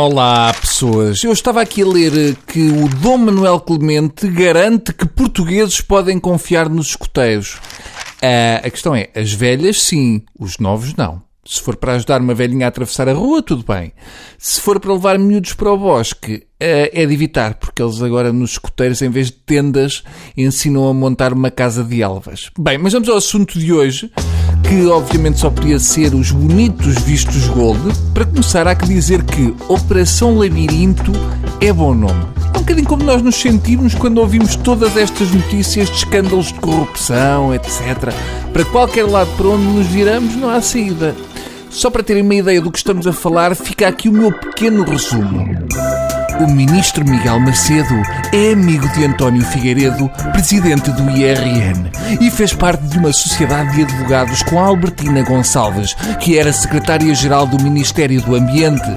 Olá, pessoas. Eu estava aqui a ler que o Dom Manuel Clemente garante que portugueses podem confiar nos escoteiros. Ah, a questão é, as velhas sim, os novos não. Se for para ajudar uma velhinha a atravessar a rua, tudo bem. Se for para levar miúdos para o bosque, ah, é de evitar, porque eles agora nos escoteiros, em vez de tendas, ensinam a montar uma casa de elvas. Bem, mas vamos ao assunto de hoje que obviamente só podia ser os bonitos vistos gold, para começar há que dizer que Operação Labirinto é bom nome. É um bocadinho como nós nos sentimos quando ouvimos todas estas notícias de escândalos de corrupção, etc. Para qualquer lado para onde nos viramos, não há saída. Só para terem uma ideia do que estamos a falar, fica aqui o meu pequeno resumo. O ministro Miguel Macedo é amigo de António Figueiredo, presidente do IRN, e fez parte de uma sociedade de advogados com Albertina Gonçalves, que era secretária-geral do Ministério do Ambiente.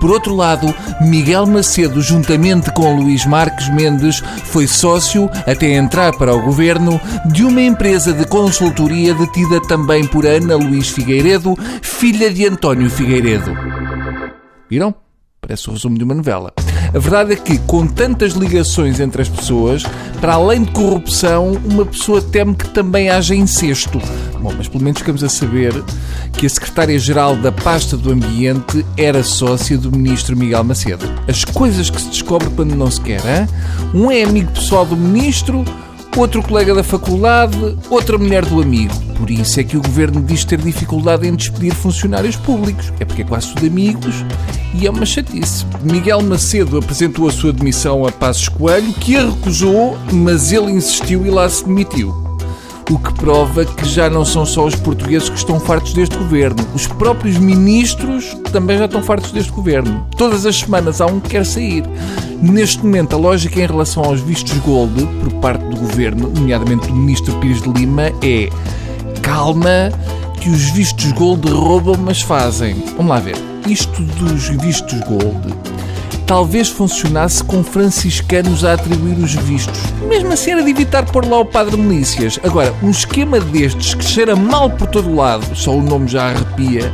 Por outro lado, Miguel Macedo, juntamente com Luís Marques Mendes, foi sócio, até entrar para o governo, de uma empresa de consultoria detida também por Ana Luís Figueiredo, filha de António Figueiredo. Viram? Parece o resumo de uma novela. A verdade é que, com tantas ligações entre as pessoas, para além de corrupção, uma pessoa teme que também haja incesto. Bom, mas pelo menos ficamos a saber que a secretária-geral da pasta do Ambiente era sócia do ministro Miguel Macedo. As coisas que se descobre quando não se quer, hein? Um é amigo pessoal do ministro, outro colega da faculdade, outra mulher do amigo. Por isso é que o governo diz ter dificuldade em despedir funcionários públicos. É porque é quase tudo amigos e é uma chatice. Miguel Macedo apresentou a sua demissão a Passos Coelho, que a recusou, mas ele insistiu e lá se demitiu. O que prova que já não são só os portugueses que estão fartos deste governo. Os próprios ministros também já estão fartos deste governo. Todas as semanas há um que quer sair. Neste momento, a lógica em relação aos vistos gold por parte do governo, nomeadamente do ministro Pires de Lima, é calma, que os vistos gold roubam, mas fazem. Vamos lá ver. Isto dos vistos gold talvez funcionasse com franciscanos a atribuir os vistos. Mesmo assim era de evitar pôr lá o padre Milícias. Agora, um esquema destes que cheira mal por todo lado, só o nome já arrepia,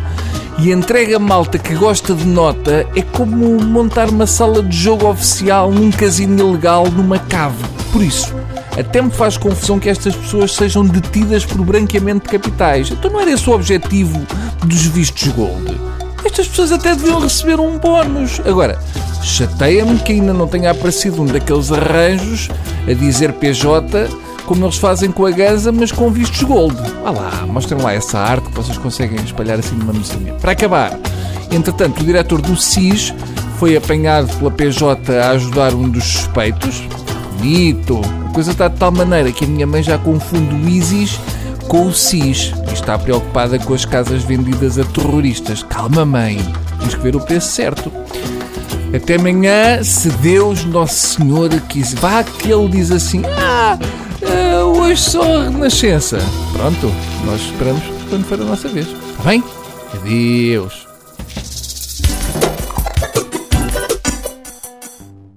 e entrega malta que gosta de nota, é como montar uma sala de jogo oficial num casino ilegal numa cave. Por isso, até me faz confusão que estas pessoas sejam detidas por branqueamento de capitais. Então não era esse o objetivo dos vistos gold. Estas pessoas até deviam receber um bónus. Agora, chateia-me que ainda não tenha aparecido um daqueles arranjos a dizer PJ como eles fazem com a Ganza, mas com vistos gold. Vá lá, mostrem lá essa arte que vocês conseguem espalhar assim numa mesinha. Para acabar, entretanto, o diretor do SIS foi apanhado pela PJ a ajudar um dos suspeitos. Bonito! A coisa está de tal maneira que a minha mãe já confunde o ISIS com o SIS e está preocupada com as casas vendidas a terroristas. Calma, mãe, tens que ver o preço certo. Até amanhã, se Deus Nosso Senhor quiser. Vá que ele diz assim: Ah, uh, hoje só renascença. Pronto, nós esperamos quando for a nossa vez. Está bem? Adeus.